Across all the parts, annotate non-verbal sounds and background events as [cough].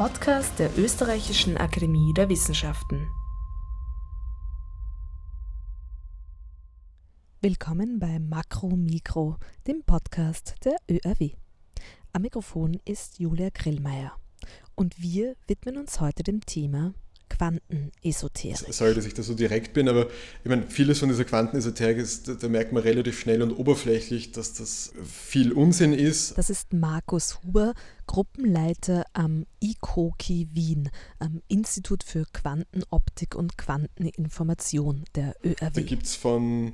Podcast der Österreichischen Akademie der Wissenschaften. Willkommen bei Makro Mikro, dem Podcast der ÖRW. Am Mikrofon ist Julia Grillmeier und wir widmen uns heute dem Thema Quantenesoterik. Sorry, dass ich da so direkt bin, aber ich meine, vieles von dieser Quantenesoterik ist, da, da, merkt man relativ schnell und oberflächlich, dass das viel Unsinn ist. Das ist Markus Huber, Gruppenleiter am ICOKI Wien, am Institut für Quantenoptik und Quanteninformation der ÖRW. Da gibt es von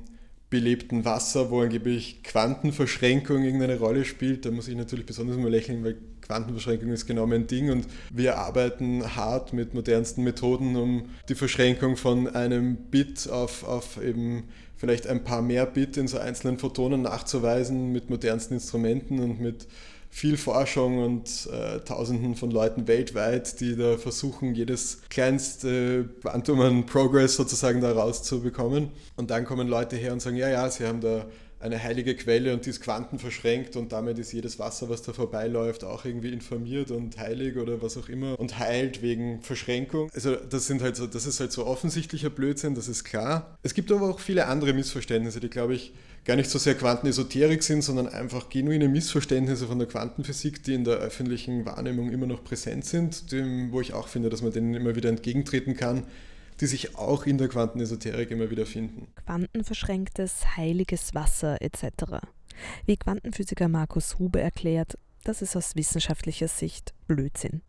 belebten Wasser, wo angeblich Quantenverschränkung irgendeine Rolle spielt. Da muss ich natürlich besonders mal lächeln, weil Quantenverschränkung ist genau mein Ding und wir arbeiten hart mit modernsten Methoden, um die Verschränkung von einem Bit auf, auf eben vielleicht ein paar mehr Bit in so einzelnen Photonen nachzuweisen mit modernsten Instrumenten und mit viel Forschung und äh, Tausenden von Leuten weltweit, die da versuchen, jedes kleinste Quantum an Progress sozusagen da rauszubekommen. Und dann kommen Leute her und sagen, ja, ja, sie haben da eine heilige Quelle und die ist quantenverschränkt und damit ist jedes Wasser, was da vorbeiläuft, auch irgendwie informiert und heilig oder was auch immer und heilt wegen Verschränkung. Also das sind halt so, das ist halt so offensichtlicher Blödsinn, das ist klar. Es gibt aber auch viele andere Missverständnisse, die glaube ich gar nicht so sehr Quantenesoterik sind, sondern einfach genuine Missverständnisse von der Quantenphysik, die in der öffentlichen Wahrnehmung immer noch präsent sind, dem, wo ich auch finde, dass man denen immer wieder entgegentreten kann die sich auch in der Quantenesoterik immer wieder finden. Quantenverschränktes, heiliges Wasser etc. Wie Quantenphysiker Markus Hube erklärt, das ist aus wissenschaftlicher Sicht Blödsinn.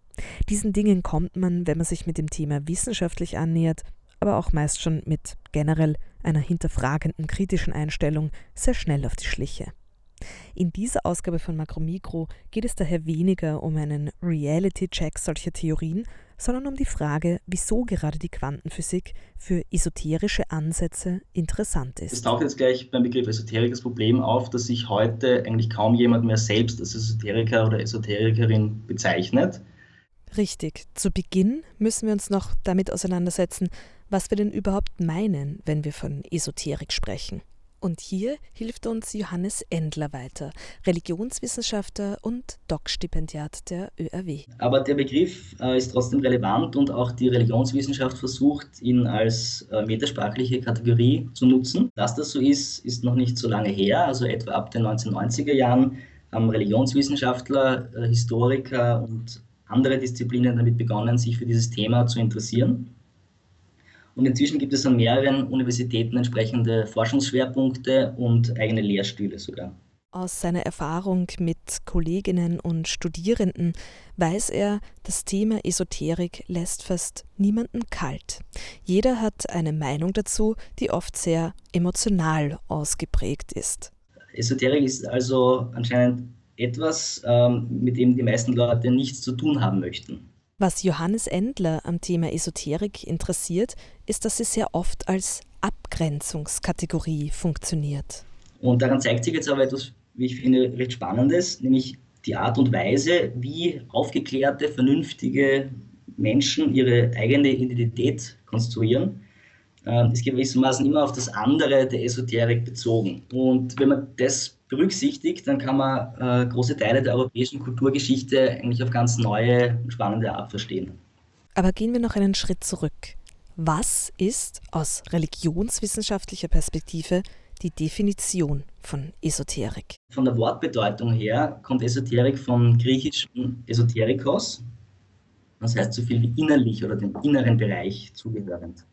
Diesen Dingen kommt man, wenn man sich mit dem Thema wissenschaftlich annähert, aber auch meist schon mit generell einer hinterfragenden kritischen Einstellung sehr schnell auf die Schliche. In dieser Ausgabe von Makromikro geht es daher weniger um einen Reality-Check solcher Theorien, sondern um die Frage, wieso gerade die Quantenphysik für esoterische Ansätze interessant ist. Es taucht jetzt gleich beim Begriff Esoterik das Problem auf, dass sich heute eigentlich kaum jemand mehr selbst als Esoteriker oder Esoterikerin bezeichnet. Richtig. Zu Beginn müssen wir uns noch damit auseinandersetzen, was wir denn überhaupt meinen, wenn wir von Esoterik sprechen. Und hier hilft uns Johannes Endler weiter, Religionswissenschaftler und Doc-Stipendiat der ÖRW. Aber der Begriff äh, ist trotzdem relevant und auch die Religionswissenschaft versucht, ihn als äh, metasprachliche Kategorie zu nutzen. Dass das so ist, ist noch nicht so lange her, also etwa ab den 1990er Jahren haben Religionswissenschaftler, äh, Historiker und andere Disziplinen damit begonnen, sich für dieses Thema zu interessieren. Und inzwischen gibt es an mehreren Universitäten entsprechende Forschungsschwerpunkte und eigene Lehrstühle sogar. Aus seiner Erfahrung mit Kolleginnen und Studierenden weiß er, das Thema Esoterik lässt fast niemanden kalt. Jeder hat eine Meinung dazu, die oft sehr emotional ausgeprägt ist. Esoterik ist also anscheinend etwas, ähm, mit dem die meisten Leute nichts zu tun haben möchten. Was Johannes Endler am Thema Esoterik interessiert, ist, dass sie sehr oft als Abgrenzungskategorie funktioniert. Und daran zeigt sich jetzt aber etwas, wie ich finde, recht Spannendes, nämlich die Art und Weise, wie aufgeklärte, vernünftige Menschen ihre eigene Identität konstruieren. Es geht gewissermaßen immer auf das andere der Esoterik bezogen. Und wenn man das berücksichtigt, dann kann man äh, große Teile der europäischen Kulturgeschichte eigentlich auf ganz neue und spannende Art verstehen. Aber gehen wir noch einen Schritt zurück. Was ist aus religionswissenschaftlicher Perspektive die Definition von Esoterik? Von der Wortbedeutung her kommt Esoterik vom griechischen Esoterikos, das heißt so viel wie innerlich oder dem inneren Bereich zugehörend.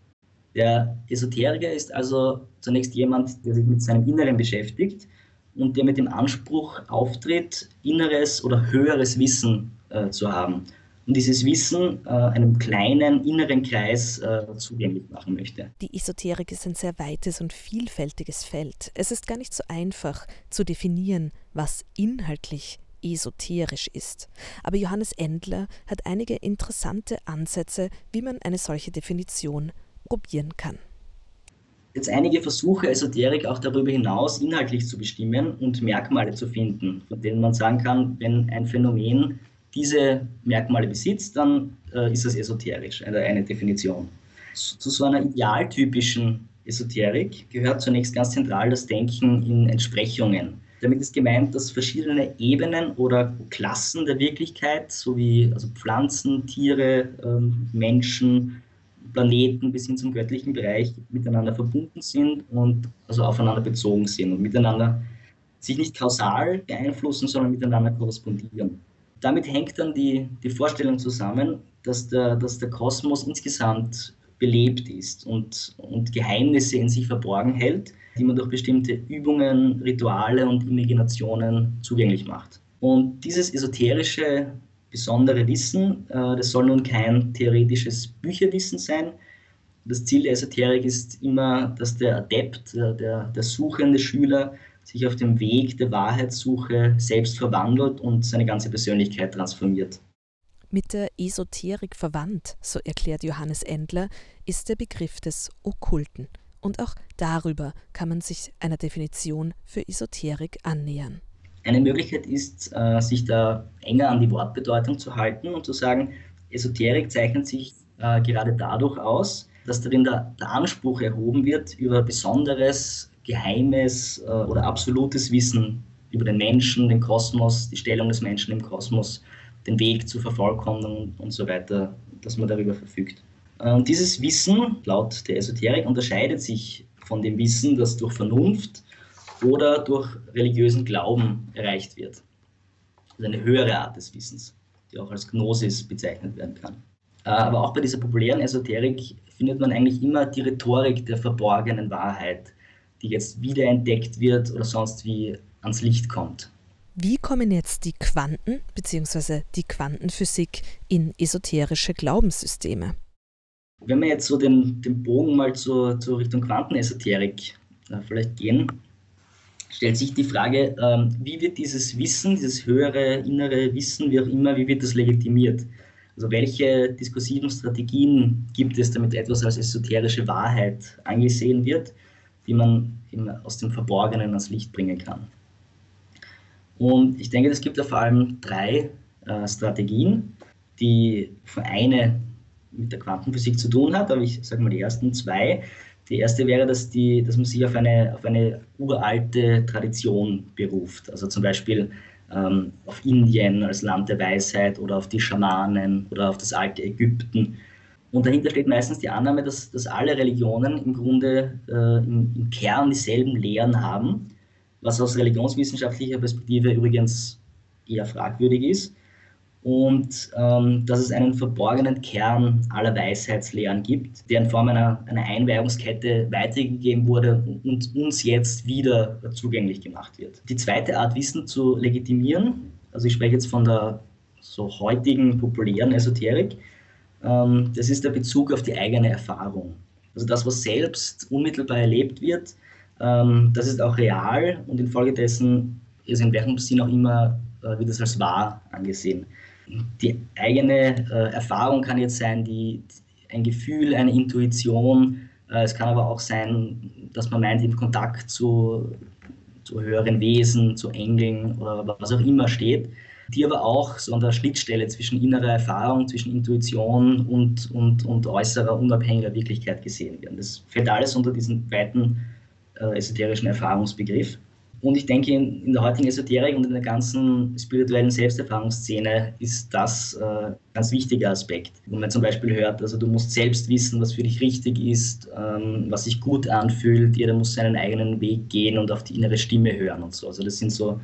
Der Esoteriker ist also zunächst jemand, der sich mit seinem Inneren beschäftigt und der mit dem Anspruch auftritt, inneres oder höheres Wissen äh, zu haben und dieses Wissen äh, einem kleinen inneren Kreis äh, zugänglich machen möchte. Die Esoterik ist ein sehr weites und vielfältiges Feld. Es ist gar nicht so einfach zu definieren, was inhaltlich esoterisch ist. Aber Johannes Endler hat einige interessante Ansätze, wie man eine solche Definition probieren kann jetzt einige Versuche, Esoterik auch darüber hinaus inhaltlich zu bestimmen und Merkmale zu finden, von denen man sagen kann, wenn ein Phänomen diese Merkmale besitzt, dann äh, ist es esoterisch, eine, eine Definition. Zu so einer idealtypischen Esoterik gehört zunächst ganz zentral das Denken in Entsprechungen. Damit ist gemeint, dass verschiedene Ebenen oder Klassen der Wirklichkeit, sowie also Pflanzen, Tiere, ähm, Menschen, Planeten bis hin zum göttlichen Bereich miteinander verbunden sind und also aufeinander bezogen sind und miteinander sich nicht kausal beeinflussen, sondern miteinander korrespondieren. Damit hängt dann die, die Vorstellung zusammen, dass der, dass der Kosmos insgesamt belebt ist und, und Geheimnisse in sich verborgen hält, die man durch bestimmte Übungen, Rituale und Imaginationen zugänglich macht. Und dieses esoterische, besondere Wissen, äh, das soll nun kein theoretisches Bücherwissen sein. Das Ziel der Esoterik ist immer, dass der Adept, der, der, der suchende Schüler sich auf dem Weg der Wahrheitssuche selbst verwandelt und seine ganze Persönlichkeit transformiert. Mit der Esoterik verwandt, so erklärt Johannes Endler, ist der Begriff des Okkulten. Und auch darüber kann man sich einer Definition für Esoterik annähern. Eine Möglichkeit ist, äh, sich da enger an die Wortbedeutung zu halten und zu sagen, Esoterik zeichnet sich äh, gerade dadurch aus, dass darin der, der Anspruch erhoben wird, über besonderes, geheimes äh, oder absolutes Wissen über den Menschen, den Kosmos, die Stellung des Menschen im Kosmos, den Weg zur Vervollkommnung und so weiter, dass man darüber verfügt. Und dieses Wissen, laut der Esoterik, unterscheidet sich von dem Wissen, das durch Vernunft oder durch religiösen Glauben erreicht wird. Also eine höhere Art des Wissens, die auch als Gnosis bezeichnet werden kann. Äh, aber auch bei dieser populären Esoterik findet man eigentlich immer die Rhetorik der verborgenen Wahrheit, die jetzt wiederentdeckt wird oder sonst wie ans Licht kommt. Wie kommen jetzt die Quanten bzw. die Quantenphysik in esoterische Glaubenssysteme? Wenn wir jetzt so den, den Bogen mal zur, zur Richtung Quantenesoterik äh, vielleicht gehen, stellt sich die Frage, ähm, wie wird dieses Wissen, dieses höhere innere Wissen, wie auch immer, wie wird das legitimiert? Also welche diskursiven Strategien gibt es, damit etwas als esoterische Wahrheit angesehen wird? die man aus dem Verborgenen ans Licht bringen kann. Und ich denke, es gibt ja vor allem drei äh, Strategien, die eine mit der Quantenphysik zu tun hat, aber ich sage mal die ersten zwei. Die erste wäre, dass, die, dass man sich auf eine, auf eine uralte Tradition beruft. Also zum Beispiel ähm, auf Indien als Land der Weisheit oder auf die Schamanen oder auf das alte Ägypten und dahinter steht meistens die Annahme, dass, dass alle Religionen im Grunde äh, im, im, Kern dieselben Lehren haben, was aus religionswissenschaftlicher Perspektive übrigens eher fragwürdig ist. Und ähm, dass es einen verborgenen Kern aller Weisheitslehren gibt, der in Form einer, einer Einweihungskette weitergegeben wurde und uns jetzt wieder zugänglich gemacht wird. Die zweite Art, Wissen zu legitimieren, also ich spreche jetzt von der so heutigen populären Esoterik, ähm, das ist der Bezug auf die eigene Erfahrung. Also das, was selbst unmittelbar erlebt wird, ähm, das ist auch real und infolgedessen ist in welchem Sinn auch immer, äh, wird es als wahr angesehen. Die eigene äh, Erfahrung kann jetzt sein, die, ein Gefühl, eine Intuition. Äh, es kann aber auch sein, dass man meint, im Kontakt zu, zu höheren Wesen, zu Engeln oder was auch immer steht die aber auch so an der Schnittstelle zwischen innerer Erfahrung, zwischen Intuition und, und, und äußerer, unabhängiger Wirklichkeit gesehen werden. Das fällt alles unter diesen weiten äh, esoterischen Erfahrungsbegriff. Und ich denke, in, in, der heutigen Esoterik und in der ganzen spirituellen Selbsterfahrungsszene ist das äh, ein ganz wichtiger Aspekt. Wenn man zum Beispiel hört, also du musst selbst wissen, was für dich richtig ist, ähm, was sich gut anfühlt, jeder muss seinen eigenen Weg gehen und auf die innere Stimme hören und so. Also das sind so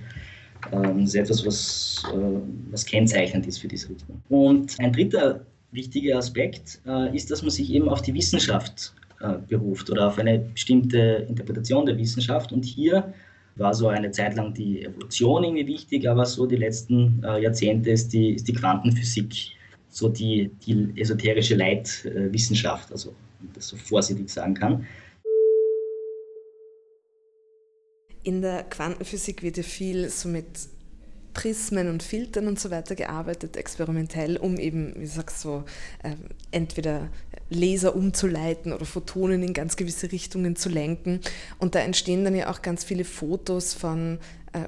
ähm, ist etwas, was, äh, was kennzeichnend ist für diese Richtung. Und ein dritter wichtiger Aspekt äh, ist, dass man sich eben auf die Wissenschaft äh, beruft oder auf eine bestimmte Interpretation der Wissenschaft. Und hier war so eine Zeit lang die Evolution irgendwie wichtig, aber so die letzten Jahrzehnte ist die, ist die Quantenphysik so die, die esoterische Leitwissenschaft, also wenn man das so vorsichtig sagen kann. In der Quantenphysik wird ja viel so mit Prismen und Filtern und so weiter gearbeitet, experimentell, um eben, wie sagst so, äh, entweder Laser umzuleiten oder Photonen in ganz gewisse Richtungen zu lenken. Und da entstehen dann ja auch ganz viele Fotos von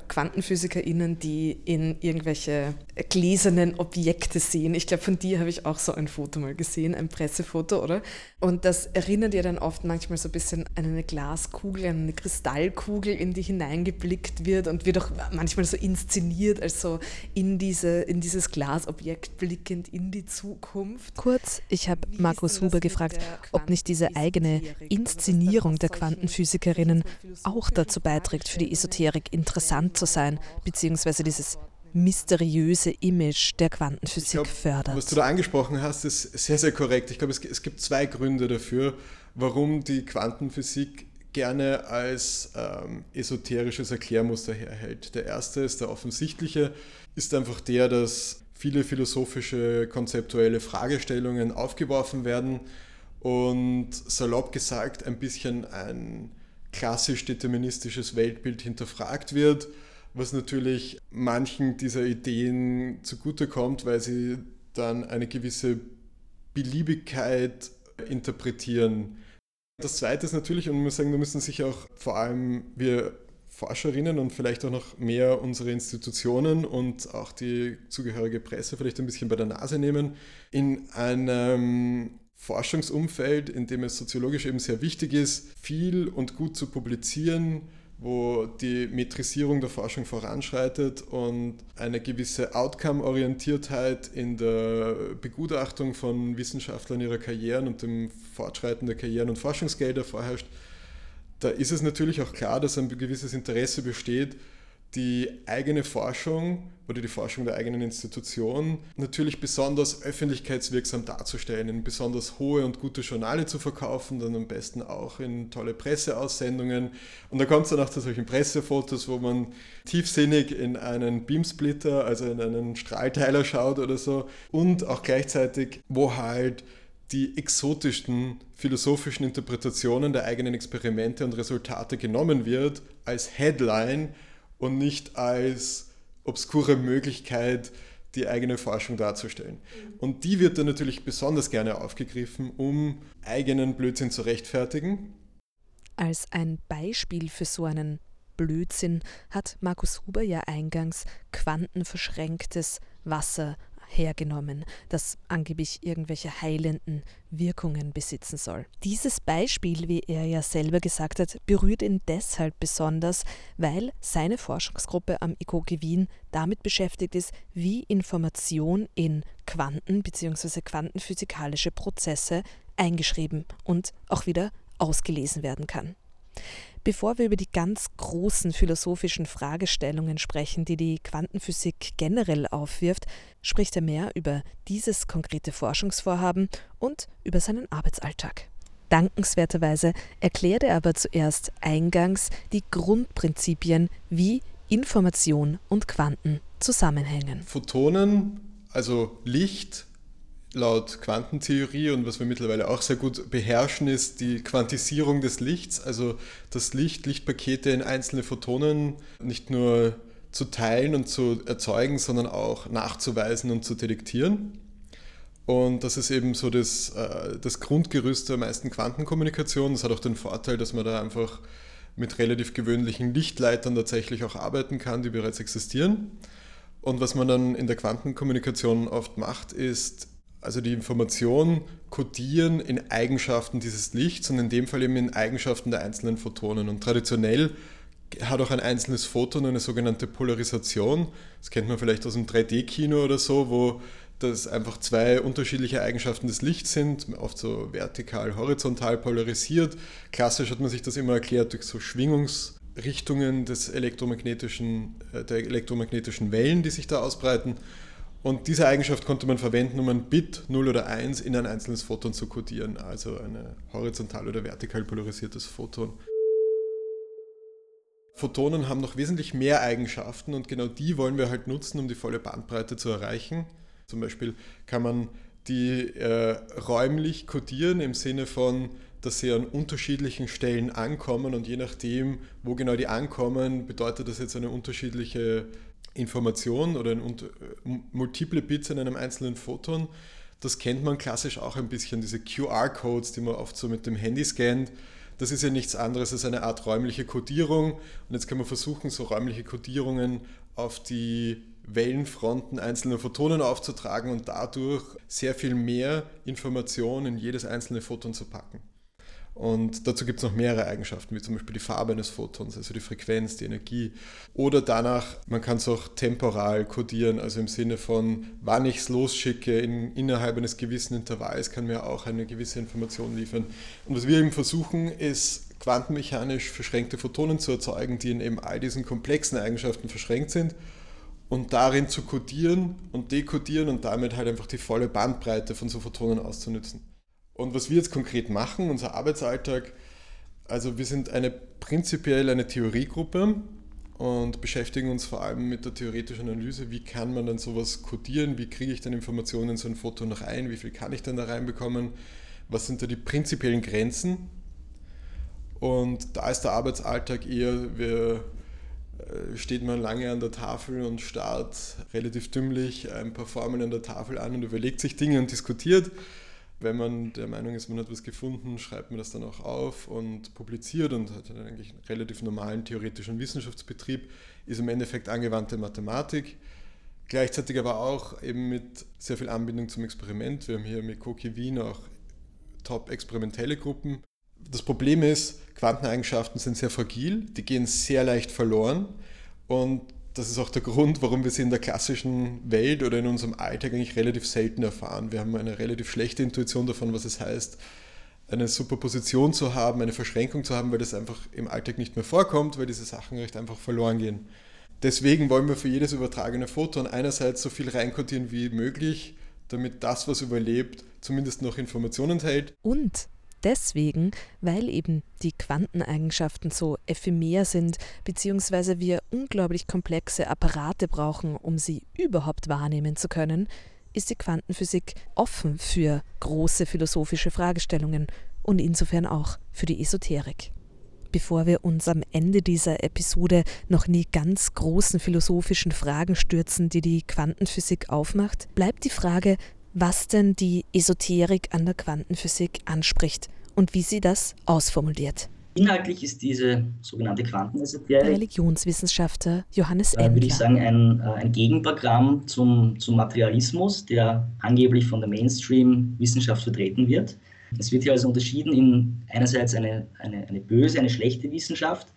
QuantenphysikerInnen, die in irgendwelche gläsernen Objekte sehen. Ich glaube, von dir habe ich auch so ein Foto mal gesehen, ein Pressefoto, oder? Und das erinnert ja dann oft manchmal so ein bisschen an eine Glaskugel, an eine Kristallkugel, in die hineingeblickt wird und wird auch manchmal so inszeniert, als so in, diese, in dieses Glasobjekt blickend in die Zukunft. Kurz, ich habe Markus Huber gefragt, ob nicht diese eigene Inszenierung der Quantenphysikerinnen auch dazu beiträgt, für die Esoterik interessant zu sein, beziehungsweise dieses mysteriöse Image der Quantenphysik glaub, fördert. Was du da angesprochen hast, ist sehr, sehr korrekt. Ich glaube, es, es gibt zwei Gründe dafür, warum die Quantenphysik gerne als ähm, esoterisches Erklärmuster herhält. Der erste ist der offensichtliche, ist einfach der, dass viele philosophische, konzeptuelle Fragestellungen aufgeworfen werden und salopp gesagt ein bisschen ein klassisch deterministisches Weltbild hinterfragt wird, was natürlich manchen dieser Ideen zugutekommt, weil sie dann eine gewisse Beliebigkeit interpretieren. Das Zweite ist natürlich, und man muss sagen, da müssen sich auch vor allem wir Forscherinnen und vielleicht auch noch mehr unsere Institutionen und auch die zugehörige Presse vielleicht ein bisschen bei der Nase nehmen. In einem Forschungsumfeld, in dem es soziologisch eben sehr wichtig ist, viel und gut zu publizieren, wo die Metrisierung der Forschung voranschreitet und eine gewisse Outcome-Orientiertheit in der Begutachtung von Wissenschaftlern ihrer Karrieren und dem Fortschreiten der Karrieren und Forschungsgelder vorherrscht, da ist es natürlich auch klar, dass ein gewisses Interesse besteht, die eigene Forschung oder die Forschung der eigenen Institution natürlich besonders öffentlichkeitswirksam darzustellen, in besonders hohe und gute Journale zu verkaufen, dann am besten auch in tolle Presseaussendungen. Und da kommt es dann auch zu solchen Pressefotos, wo man tiefsinnig in einen Beamsplitter, also in einen Strahlteiler schaut oder so und auch gleichzeitig, wo halt die exotischsten philosophischen Interpretationen der eigenen Experimente und Resultate genommen wird als Headline und nicht als obskure Möglichkeit, die eigene Forschung darzustellen. Mhm. Und die wird dann natürlich besonders gerne aufgegriffen, um eigenen Blödsinn zu rechtfertigen. Als ein Beispiel für so einen Blödsinn hat Markus Huber ja eingangs quantenverschränktes Wasser hergenommen, das angeblich irgendwelche heilenden Wirkungen besitzen soll. Dieses Beispiel, wie er ja selber gesagt hat, berührt ihn deshalb besonders, weil seine Forschungsgruppe am IKOGE Wien damit beschäftigt ist, wie Information in Quanten bzw. quantenphysikalische Prozesse eingeschrieben und auch wieder ausgelesen werden kann. Bevor wir über die ganz großen philosophischen Fragestellungen sprechen, die die Quantenphysik generell aufwirft, spricht er mehr über dieses konkrete Forschungsvorhaben und über seinen Arbeitsalltag. Dankenswerterweise erklärt er aber zuerst eingangs die Grundprinzipien, wie Information und Quanten zusammenhängen. Photonen, also Licht, laut Quantentheorie und was wir mittlerweile auch sehr gut beherrschen, ist die Quantisierung des Lichts, also das Licht, Lichtpakete in einzelne Photonen nicht nur zu teilen und zu erzeugen, sondern auch nachzuweisen und zu detektieren. Und das ist eben so das, äh, das Grundgerüst der meisten Quantenkommunikation. Das hat auch den Vorteil, dass man da einfach mit relativ gewöhnlichen Lichtleitern tatsächlich auch arbeiten kann, die bereits existieren. Und was man dann in der Quantenkommunikation oft macht, ist also die Information kodieren in Eigenschaften dieses Lichts und in dem Fall eben in Eigenschaften der einzelnen Photonen. Und traditionell hat auch ein einzelnes Photon eine sogenannte Polarisation. Das kennt man vielleicht aus dem 3D-Kino oder so, wo das einfach zwei unterschiedliche Eigenschaften des Lichts sind, oft so vertikal, horizontal polarisiert. Klassisch hat man sich das immer erklärt durch so Schwingungsrichtungen des elektromagnetischen, äh, der elektromagnetischen Wellen, die sich da ausbreiten. Und diese Eigenschaft konnte man verwenden, um ein Bit 0 oder 1 in ein einzelnes Photon zu kodieren, also ein horizontal oder vertikal polarisiertes Photon. Photonen haben noch wesentlich mehr Eigenschaften und genau die wollen wir halt nutzen, um die volle Bandbreite zu erreichen. Zum Beispiel kann man die äh, räumlich kodieren im Sinne von, dass sie an unterschiedlichen Stellen ankommen und je nachdem, wo genau die ankommen, bedeutet das jetzt eine unterschiedliche Information oder ein, äh, multiple Bits in einem einzelnen Photon. Das kennt man klassisch auch ein bisschen, diese QR-Codes, die man oft so mit dem Handy scannt. das ist ja nichts anderes als eine Art räumliche Kodierung. Und jetzt kann man versuchen, so räumliche Kodierungen auf die Wellenfronten einzelner Photonen aufzutragen und dadurch sehr viel mehr Information in jedes einzelne Photon zu packen. Und dazu gibt es noch mehrere Eigenschaften, wie zum Beispiel die Farbe eines Photons, also die Frequenz, die Energie. Oder danach, man kann es auch temporal kodieren, also im Sinne von, wann ich es losschicke, in, innerhalb eines gewissen Intervalls kann mir auch eine gewisse Information liefern. Und was wir eben versuchen, ist quantenmechanisch verschränkte Photonen zu erzeugen, die in eben all diesen komplexen Eigenschaften verschränkt sind und darin zu kodieren und dekodieren und damit halt einfach die volle Bandbreite von so Photonen auszunutzen. Und was wir jetzt konkret machen, unser Arbeitsalltag, also wir sind eine prinzipiell eine Theoriegruppe und beschäftigen uns vor allem mit der theoretischen Analyse, wie kann man dann sowas codieren, wie kriege ich dann Informationen in so ein Foto noch ein, wie viel kann ich dann da reinbekommen, was sind da die prinzipiellen Grenzen. Und da ist der Arbeitsalltag eher, wir, äh, steht man lange an der Tafel und starrt relativ dümmlich ein paar Formeln an der Tafel an und überlegt sich Dinge und diskutiert wenn man der Meinung ist, man hat was gefunden, schreibt man das dann auch auf und publiziert und hat dann eigentlich einen relativ normalen theoretischen Wissenschaftsbetrieb, ist im Endeffekt angewandte Mathematik. Gleichzeitig aber auch eben mit sehr viel Anbindung zum Experiment. Wir haben hier mit Koki Wien auch top experimentelle Gruppen. Das Problem ist, Quanteneigenschaften sind sehr fragil, die gehen sehr leicht verloren und das ist auch der Grund, warum wir sie in der klassischen Welt oder in unserem Alltag eigentlich relativ selten erfahren. Wir haben eine relativ schlechte Intuition davon, was es heißt, eine Superposition zu haben, eine Verschränkung zu haben, weil das einfach im Alltag nicht mehr vorkommt, weil diese Sachen recht einfach verloren gehen. Deswegen wollen wir für jedes übertragene Photon einerseits so viel reinkodieren wie möglich, damit das, was überlebt, zumindest noch Informationen enthält. Und deswegen, weil eben die Quanteneigenschaften so ephemer sind, beziehungsweise wir unglaublich komplexe Apparate brauchen, um sie überhaupt wahrnehmen zu können, ist die Quantenphysik offen für große philosophische Fragestellungen und insofern auch für die Esoterik. Bevor wir uns am Ende dieser Episode noch in die ganz großen philosophischen Fragen stürzen, die die Quantenphysik aufmacht, bleibt die Frage, was denn die Esoterik an der Quantenphysik anspricht und wie sie das ausformuliert. Inhaltlich ist diese sogenannte Quantenesoterik der Religionswissenschaftler Johannes Endler. Äh, würde ich sagen, ein, äh, ein Gegenprogramm zum, zum Materialismus, der angeblich von der Mainstream-Wissenschaft vertreten wird. Es wird hier also unterschieden in einerseits eine, eine, eine böse, eine schlechte Wissenschaft,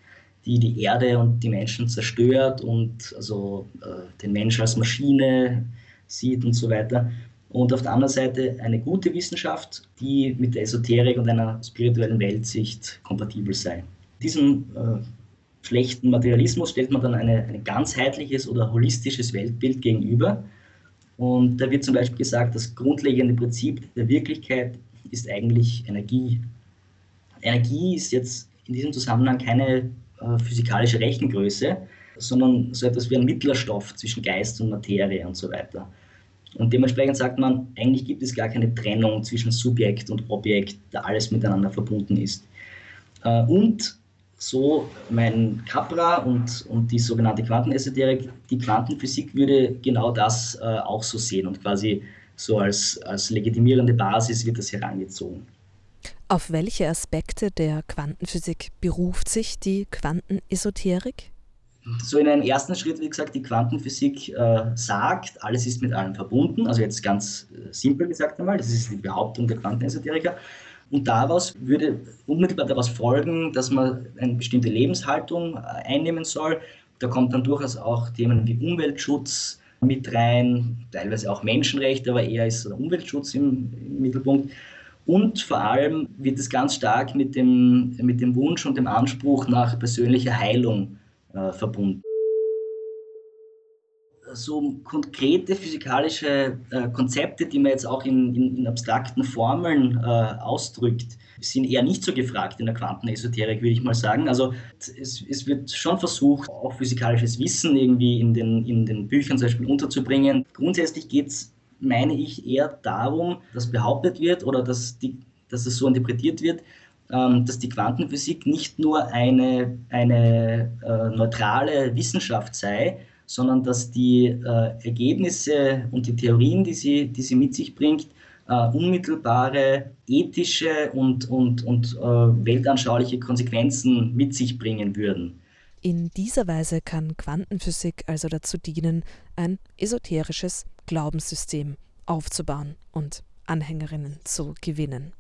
die die Erde und die Menschen zerstört und also äh, den Menschen als Maschine sieht und so weiter und auf der anderen Seite eine gute Wissenschaft, die mit der Esoterik und einer spirituellen Weltsicht kompatibel sei. Diesem äh, schlechten Materialismus stellt man dann eine, ein ganzheitliches oder holistisches Weltbild gegenüber. Und da wird zum Beispiel gesagt, das grundlegende Prinzip der Wirklichkeit ist eigentlich Energie. Energie ist jetzt in diesem Zusammenhang keine äh, physikalische Rechengröße, sondern so etwas wie ein mittlerer Stoff zwischen Geist und Materie und so weiter. Und dementsprechend sagt man, eigentlich gibt es gar keine Trennung zwischen Subjekt und Objekt, da alles miteinander verbunden ist. Äh, und so mein Capra und, und die sogenannte Quantenesoterik, die Quantenphysik würde genau das äh, auch so sehen und quasi so als, als legitimierende Basis wird das herangezogen. Auf welche Aspekte der Quantenphysik beruft sich die Quantenesoterik? So in einem ersten Schritt, wie gesagt, die Quantenphysik äh, sagt, alles ist mit allem verbunden. Also jetzt ganz äh, simpel gesagt einmal, das ist die Behauptung der Quantenesoteriker. Und daraus würde unmittelbar daraus folgen, dass man eine bestimmte Lebenshaltung äh, einnehmen soll. Da kommt dann durchaus auch Themen wie Umweltschutz mit rein, teilweise auch Menschenrechte, aber eher ist der Umweltschutz im, im Mittelpunkt. Und vor allem wird es ganz stark mit dem, mit dem Wunsch und dem Anspruch nach persönlicher Heilung äh, verbunden. So konkrete physikalische äh, Konzepte, die man jetzt auch in, in, in abstrakten Formeln äh, ausdrückt, sind eher nicht so gefragt in der Quantenesoterik, würde ich mal sagen. Also es, es, wird schon versucht, auch physikalisches Wissen irgendwie in den, in den Büchern zum Beispiel unterzubringen. Grundsätzlich geht es, meine ich, eher darum, dass behauptet wird oder dass, die, dass es so interpretiert wird, dass die Quantenphysik nicht nur eine, eine äh, neutrale Wissenschaft sei, sondern dass die äh, Ergebnisse und die Theorien, die sie, die sie mit sich bringt, äh, unmittelbare ethische und, und, und äh, weltanschauliche Konsequenzen mit sich bringen würden. In dieser Weise kann Quantenphysik also dazu dienen, ein esoterisches Glaubenssystem aufzubauen und Anhängerinnen zu gewinnen.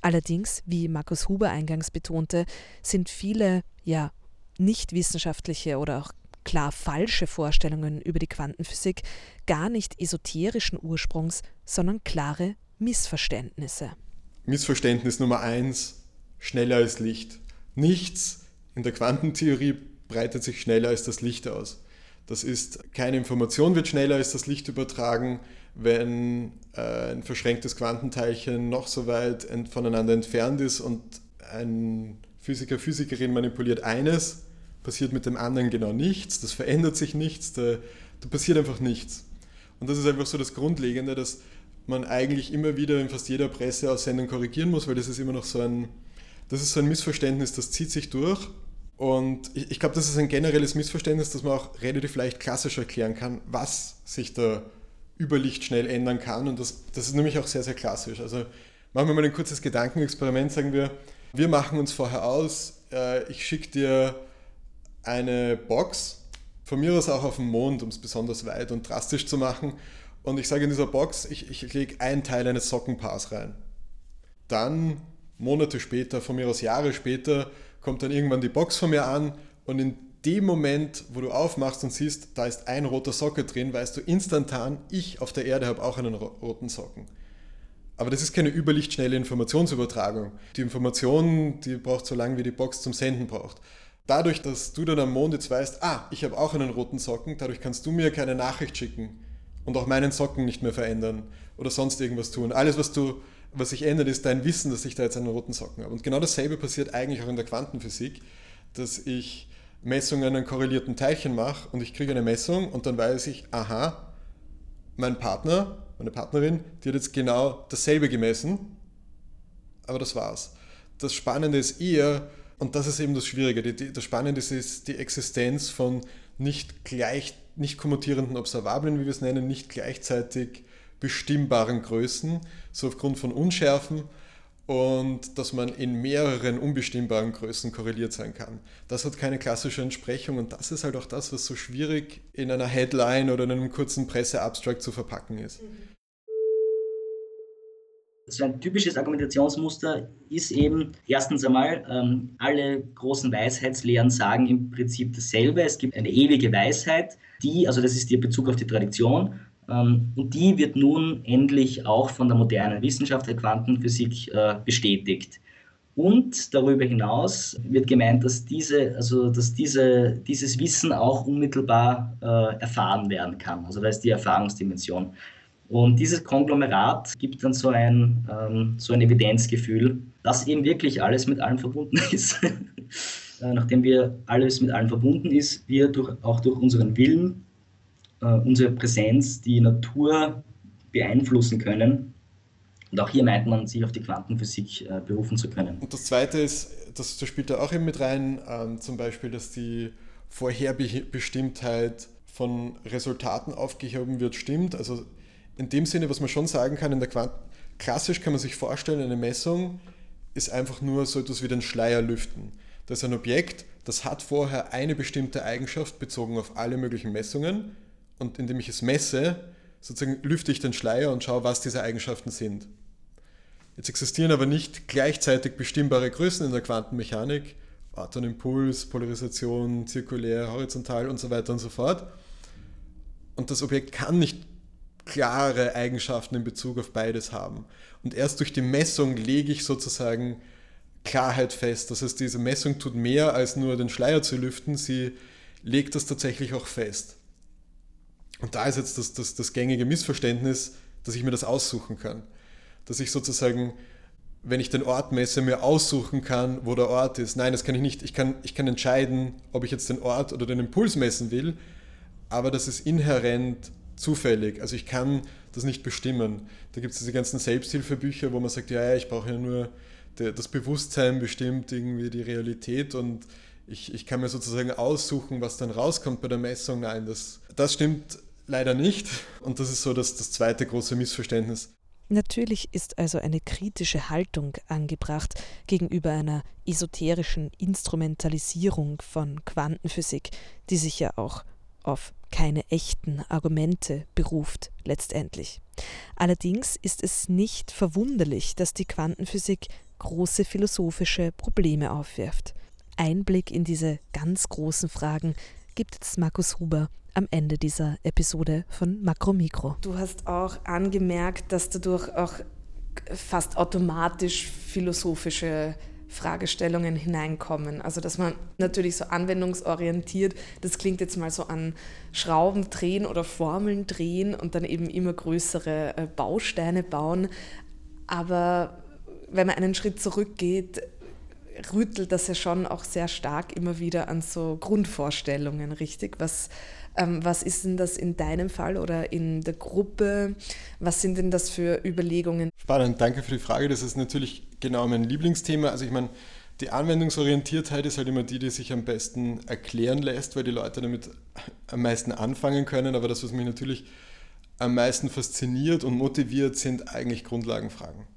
Allerdings, wie Markus Huber eingangs betonte, sind viele ja nicht wissenschaftliche oder auch klar falsche Vorstellungen über die Quantenphysik gar nicht esoterischen Ursprungs, sondern klare Missverständnisse. Missverständnis Nummer eins, schneller als Licht. Nichts in der Quantentheorie breitet sich schneller als das Licht aus. Das ist, keine Information wird schneller als das Licht übertragen, wenn äh, ein verschränktes Quantenteilchen noch so weit voneinander entfernt ist und ein Physiker, Physikerin manipuliert eines, passiert mit dem anderen genau nichts, das verändert sich nichts, da, da passiert einfach nichts. Und das ist einfach so das Grundlegende, dass man eigentlich immer wieder in fast jeder Presseaussendung korrigieren muss, weil das ist immer noch so ein, das ist so ein Missverständnis, das zieht sich durch. Und ich, ich glaube, das ist ein generelles Missverständnis, das man auch relativ leicht klassisch erklären kann, was sich da über Licht schnell ändern kann. Und das, das ist nämlich auch sehr, sehr klassisch. Also machen wir mal ein kurzes Gedankenexperiment, sagen wir, wir machen uns vorher aus, äh, ich schicke dir eine Box, von mir aus auch auf dem Mond, um es besonders weit und drastisch zu machen. Und ich sage in dieser Box, ich, ich lege einen Teil eines Sockenpaars rein. Dann, Monate später, von mir aus Jahre später, kommt dann irgendwann die Box von mir an und in dem Moment, wo du aufmachst und siehst, da ist ein roter Socke drin, weißt du instantan, ich auf der Erde habe auch einen roten Socken. Aber das ist keine überlichtschnelle Informationsübertragung. Die Information, die braucht so lange, wie die Box zum Senden braucht. Dadurch, dass du dann am Mond jetzt weißt, ah, ich habe auch einen roten Socken, dadurch kannst du mir keine Nachricht schicken und auch meinen Socken nicht mehr verändern oder sonst irgendwas tun. Alles, was du, was sich ändert, ist dein Wissen, dass ich da jetzt einen roten Socken habe. Und genau dasselbe passiert eigentlich auch in der Quantenphysik, dass ich Messungen an korrelierten Teilchen mache und ich kriege eine Messung und dann weiß ich, aha, mein Partner, meine Partnerin, die hat jetzt genau dasselbe gemessen, aber das war's. Das Spannende ist eher, und das ist eben das Schwierige. Die, die, das Spannende ist die Existenz von nicht gleich, nicht kommutierenden Observablen, wie wir es nennen, nicht gleichzeitig bestimmbaren Größen, so aufgrund von Unschärfen und dass man in mehreren unbestimmbaren Größen korreliert sein kann. Das hat keine klassische Entsprechung und das ist halt auch das, was so schwierig in einer Headline oder in einem kurzen Presseabstract zu verpacken ist. So ein typisches Argumentationsmuster ist eben erstens einmal, ähm, alle großen Weisheitslehren sagen im Prinzip dasselbe. Es gibt eine ewige Weisheit, die, also das ist der Bezug auf die Tradition, die wird nun endlich auch von der modernen Wissenschaft der Quantenphysik äh, bestätigt. Und darüber hinaus wird gemeint, dass, diese, also dass diese, dieses Wissen auch unmittelbar äh, erfahren werden kann. Also da ist die Erfahrungsdimension. Und dieses Konglomerat gibt dann so ein, ähm, so ein Evidenzgefühl, dass eben wirklich alles mit allem verbunden [laughs] ist. äh, nachdem wir alles mit allem verbunden ist, wir durch, auch durch unseren Willen, äh, unsere Präsenz die Natur beeinflussen können. Und auch hier meint man, sich auf die Quantenphysik äh, berufen zu können. Und das Zweite ist, das, das spielt da auch eben mit rein, ähm, zum Beispiel, dass die Vorherbestimmtheit von Resultaten aufgehoben wird, stimmt. Also in dem Sinne, was man schon sagen kann, in der Quant klassisch kann man sich vorstellen, eine Messung ist einfach nur so etwas wie den Schleier lüften. Das ist ein Objekt, das hat vorher eine bestimmte Eigenschaft bezogen auf alle möglichen Messungen und indem ich es messe, sozusagen lüfte ich den Schleier und schaue, was diese Eigenschaften sind. Jetzt existieren aber nicht gleichzeitig bestimmbare Größen in der Quantenmechanik, Ortonimpuls, Polarisation, zirkulär, horizontal und so weiter und so fort. Und das Objekt kann nicht klare Eigenschaften in Bezug auf beides haben. Und erst durch die Messung lege ich sozusagen Klarheit fest. Das heißt, diese Messung tut mehr als nur den Schleier zu lüften, sie legt das tatsächlich auch fest. Und da ist jetzt das, das, das gängige Missverständnis, dass ich mir das aussuchen kann. Dass ich sozusagen, wenn ich den Ort messe, mir aussuchen kann, wo der Ort ist. Nein, das kann ich nicht. Ich kann, ich kann entscheiden, ob ich jetzt den Ort oder den Impuls messen will, aber das ist inhärent zufällig. Also ich kann das nicht bestimmen. Da gibt es diese ganzen Selbsthilfebücher, wo man sagt, ja, ich brauche ja nur das Bewusstsein bestimmt irgendwie die Realität und ich, ich kann mir sozusagen aussuchen, was dann rauskommt bei der Messung. Nein, das, das stimmt leider nicht. Und das ist so das, das zweite große Missverständnis. Natürlich ist also eine kritische Haltung angebracht gegenüber einer esoterischen Instrumentalisierung von Quantenphysik, die sich ja auch auf keine echten Argumente beruft letztendlich. Allerdings ist es nicht verwunderlich, dass die Quantenphysik große philosophische Probleme aufwirft. Einblick in diese ganz großen Fragen gibt jetzt Markus Huber am Ende dieser Episode von Makro Mikro. Du hast auch angemerkt, dass dadurch auch fast automatisch philosophische Fragestellungen hineinkommen. Also dass man natürlich so anwendungsorientiert, das klingt jetzt mal so an Schrauben drehen oder Formeln drehen und dann eben immer größere äh, Bausteine bauen. Aber wenn man einen Schritt zurückgeht, rüttelt das ja schon auch sehr stark immer wieder an so Grundvorstellungen, richtig? Was, ähm, was ist denn das in deinem Fall oder in der Gruppe? Was sind denn das für Überlegungen? Spannend, danke für die Frage. Das ist natürlich genau mein Lieblingsthema. Also ich meine, die Anwendungsorientiertheit ist halt immer die, die sich am besten erklären lässt, weil die Leute damit am meisten anfangen können. Aber das, was mich natürlich am meisten fasziniert und motiviert, sind eigentlich Grundlagenfragen.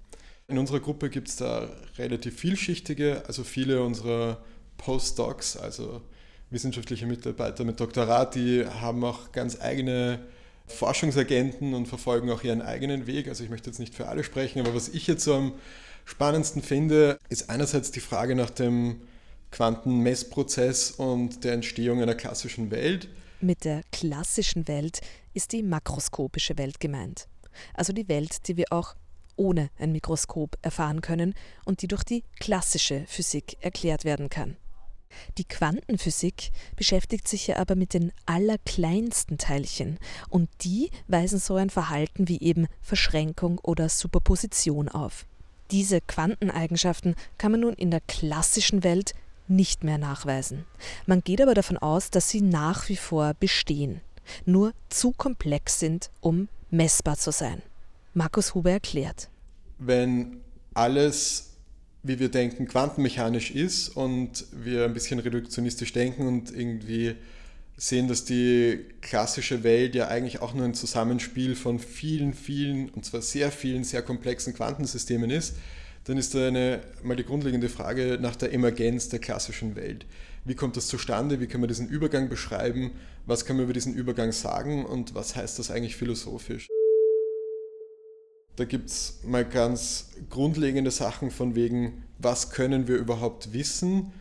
In unserer Gruppe gibt es da relativ vielschichtige, also viele unserer Postdocs, also wissenschaftliche Mitarbeiter mit Doktorat, die haben auch ganz eigene Forschungsagenten und verfolgen auch ihren eigenen Weg. Also ich möchte jetzt nicht für alle sprechen, aber was ich jetzt so am spannendsten finde, ist einerseits die Frage nach dem Quantenmessprozess und der Entstehung einer klassischen Welt. Mit der klassischen Welt ist die makroskopische Welt gemeint. Also die Welt, die wir auch ohne ein Mikroskop erfahren können und die durch die klassische Physik erklärt werden kann. Die Quantenphysik beschäftigt sich ja aber mit den allerkleinsten Teilchen und die weisen so ein Verhalten wie eben Verschränkung oder Superposition auf. Diese Quanteneigenschaften kann man nun in der klassischen Welt nicht mehr nachweisen. Man geht aber davon aus, dass sie nach wie vor bestehen, nur zu komplex sind, um messbar zu sein. Markus Huber erklärt. Wenn alles wie wir denken, quantenmechanisch ist und wir ein bisschen reduktionistisch denken und irgendwie sehen, dass die klassische Welt ja eigentlich auch nur ein Zusammenspiel von vielen, vielen, und zwar sehr vielen, sehr komplexen Quantensystemen ist, dann ist da eine, mal die grundlegende Frage nach der Emergenz der klassischen Welt. Wie kommt das zustande? Wie kann man diesen Übergang beschreiben? Was kann man über diesen Übergang sagen? Und was heißt das eigentlich philosophisch? Da gibt es mal ganz grundlegende Sachen von wegen, was können wir überhaupt wissen,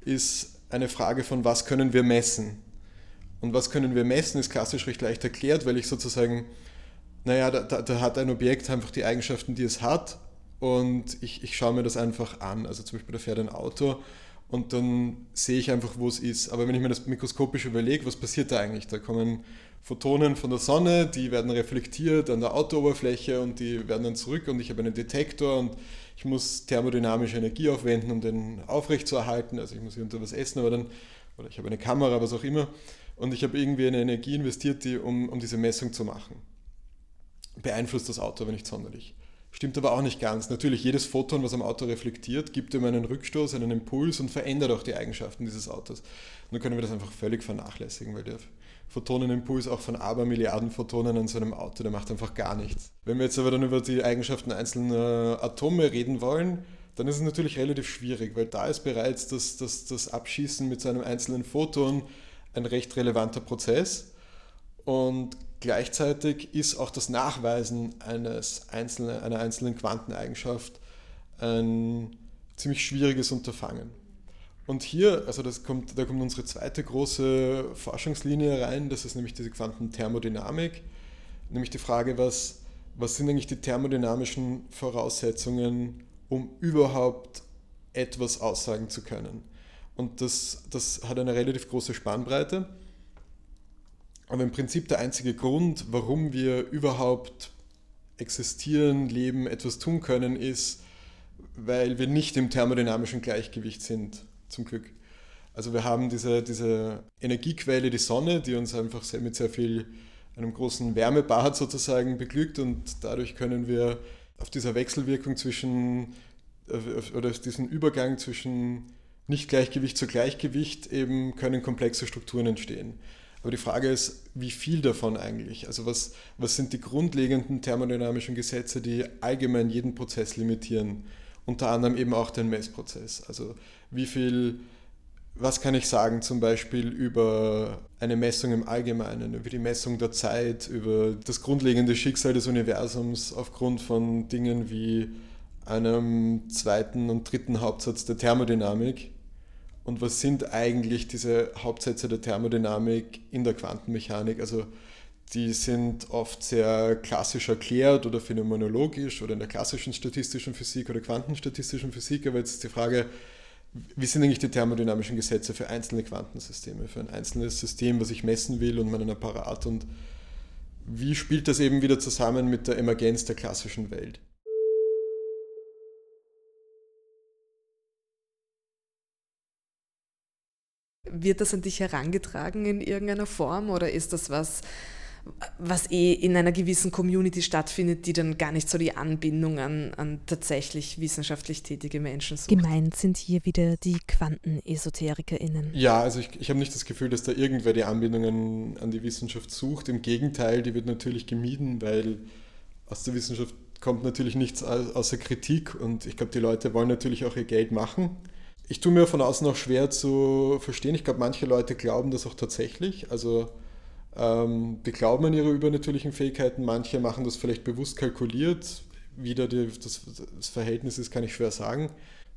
ist eine Frage von, was können wir messen. Und was können wir messen, ist klassisch recht leicht erklärt, weil ich sozusagen, naja, da, da, da hat ein Objekt einfach die Eigenschaften, die es hat und ich, ich schaue mir das einfach an. Also zum Beispiel, da fährt ein Auto und dann sehe ich einfach, wo es ist. Aber wenn ich mir das mikroskopisch überlege, was passiert da eigentlich? Da kommen Photonen von der Sonne, die werden reflektiert an der Autooberfläche und die werden dann zurück und ich habe einen Detektor und ich muss thermodynamische Energie aufwenden, um den aufrechtzuerhalten. Also ich muss hier unter was essen, aber dann, oder ich habe eine Kamera, was auch immer. Und ich habe irgendwie eine Energie investiert, die, um, um diese Messung zu machen. Beeinflusst das Auto aber nicht sonderlich. Stimmt aber auch nicht ganz. Natürlich, jedes Photon, was am Auto reflektiert, gibt ihm einen Rückstoß, einen Impuls und verändert auch die Eigenschaften dieses Autos. Nur können wir das einfach völlig vernachlässigen, weil der Photonenimpuls auch von Abermilliarden Photonen an so einem Auto, der macht einfach gar nichts. Wenn wir jetzt aber dann über die Eigenschaften einzelner Atome reden wollen, dann ist es natürlich relativ schwierig, weil da ist bereits das, das, das Abschießen mit so einem einzelnen Photon ein recht relevanter Prozess. Und gleichzeitig ist auch das Nachweisen eines einzelnen, einer einzelnen Quanteneigenschaft ein ziemlich schwieriges Unterfangen. Und hier, also das kommt, da kommt unsere zweite große Forschungslinie rein, das ist nämlich diese Quantenthermodynamik, nämlich die Frage, was, was sind eigentlich die thermodynamischen Voraussetzungen, um überhaupt etwas aussagen zu können. Und das, das hat eine relativ große Spannbreite. Aber im Prinzip der einzige Grund, warum wir überhaupt existieren, leben, etwas tun können, ist, weil wir nicht im thermodynamischen Gleichgewicht sind zum Glück. Also wir haben diese, diese Energiequelle, die Sonne, die uns einfach sehr, mit sehr viel, einem großen Wärmebad sozusagen beglückt und dadurch können wir auf dieser Wechselwirkung zwischen, oder auf diesen Übergang zwischen Nicht-Gleichgewicht zu Gleichgewicht eben können komplexe Strukturen entstehen. Aber die Frage ist, wie viel davon eigentlich? Also was, was sind die grundlegenden thermodynamischen Gesetze, die allgemein jeden Prozess limitieren? Unter anderem eben auch den Messprozess. Also wie viel, was kann ich sagen zum Beispiel über eine Messung im Allgemeinen, über die Messung der Zeit, über das grundlegende Schicksal des Universums aufgrund von Dingen wie einem zweiten und dritten Hauptsatz der Thermodynamik und was sind eigentlich diese Hauptsätze der Thermodynamik in der Quantenmechanik? Also die sind oft sehr klassisch erklärt oder phänomenologisch oder in der klassischen statistischen Physik oder quantenstatistischen Physik, aber jetzt ist die Frage, wie sind eigentlich die thermodynamischen Gesetze für einzelne Quantensysteme, für ein einzelnes System, was ich messen will und meinen Apparat und wie spielt das eben wieder zusammen mit der Emergenz der klassischen Welt? Wird das an dich herangetragen in irgendeiner Form oder ist das was, was eh in einer gewissen Community stattfindet, die dann gar nicht so die Anbindung an, an tatsächlich wissenschaftlich tätige Menschen sucht? Gemeint sind hier wieder die QuantenesoterikerInnen. Ja, also ich, ich habe nicht das Gefühl, dass da irgendwer die Anbindungen an die Wissenschaft sucht. Im Gegenteil, die wird natürlich gemieden, weil aus der Wissenschaft kommt natürlich nichts außer Kritik und ich glaube, die Leute wollen natürlich auch ihr Geld machen ich tue mir von außen auch schwer zu verstehen. Ich glaube, manche Leute glauben das auch tatsächlich. Also ähm, die glauben an ihre übernatürlichen Fähigkeiten. Manche machen das vielleicht bewusst kalkuliert. Wie da die, das, das Verhältnis ist, kann ich schwer sagen.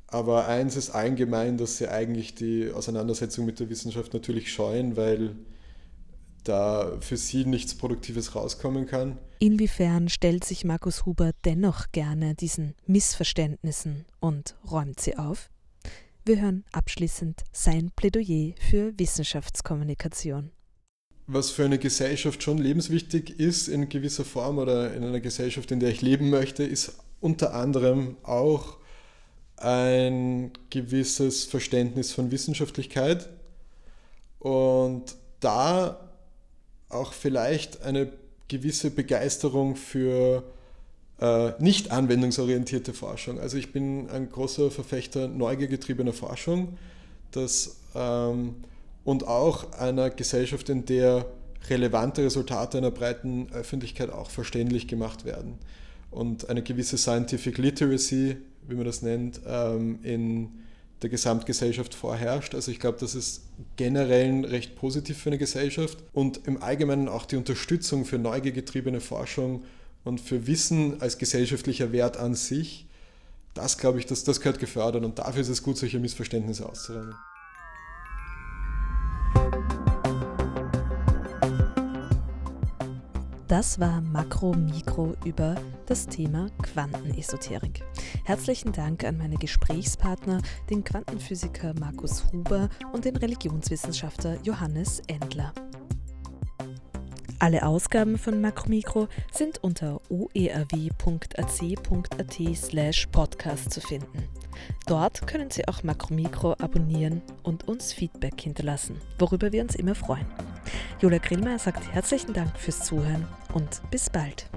Aber eins ist allgemein, dass sie eigentlich die Auseinandersetzung mit der Wissenschaft natürlich scheuen, weil da für sie nichts Produktives rauskommen kann. Inwiefern stellt sich Markus Huber dennoch gerne diesen Missverständnissen und räumt sie auf? Wir hören abschließend sein Plädoyer für Wissenschaftskommunikation. Was für eine Gesellschaft schon lebenswichtig ist in gewisser Form oder in einer Gesellschaft, in der ich leben möchte, ist unter anderem auch ein gewisses Verständnis von Wissenschaftlichkeit und da auch vielleicht eine gewisse Begeisterung für äh, nicht anwendungsorientierte Forschung. Also ich bin ein großer Verfechter neugiergetriebener Forschung das, ähm, und auch einer Gesellschaft, in der relevante Resultate einer breiten Öffentlichkeit auch verständlich gemacht werden. Und eine gewisse Scientific Literacy, wie man das nennt, ähm, in der Gesamtgesellschaft vorherrscht. Also ich glaube, das ist generell recht positiv für eine Gesellschaft und im Allgemeinen auch die Unterstützung für neugiergetriebene Forschung und für Wissen als gesellschaftlicher Wert an sich, das glaube ich, das, das gehört gefördert und dafür ist es gut, solche Missverständnisse auszuräumen. Das war Makro Mikro über das Thema Quantenesoterik. Herzlichen Dank an meine Gesprächspartner, den Quantenphysiker Markus Huber und den Religionswissenschaftler Johannes Endler. Alle Ausgaben von Makromikro sind unter oerw.ac.at slash podcast zu finden. Dort können Sie auch Makromikro abonnieren und uns Feedback hinterlassen, worüber wir uns immer freuen. Jola Grillmeier sagt herzlichen Dank fürs Zuhören und bis bald.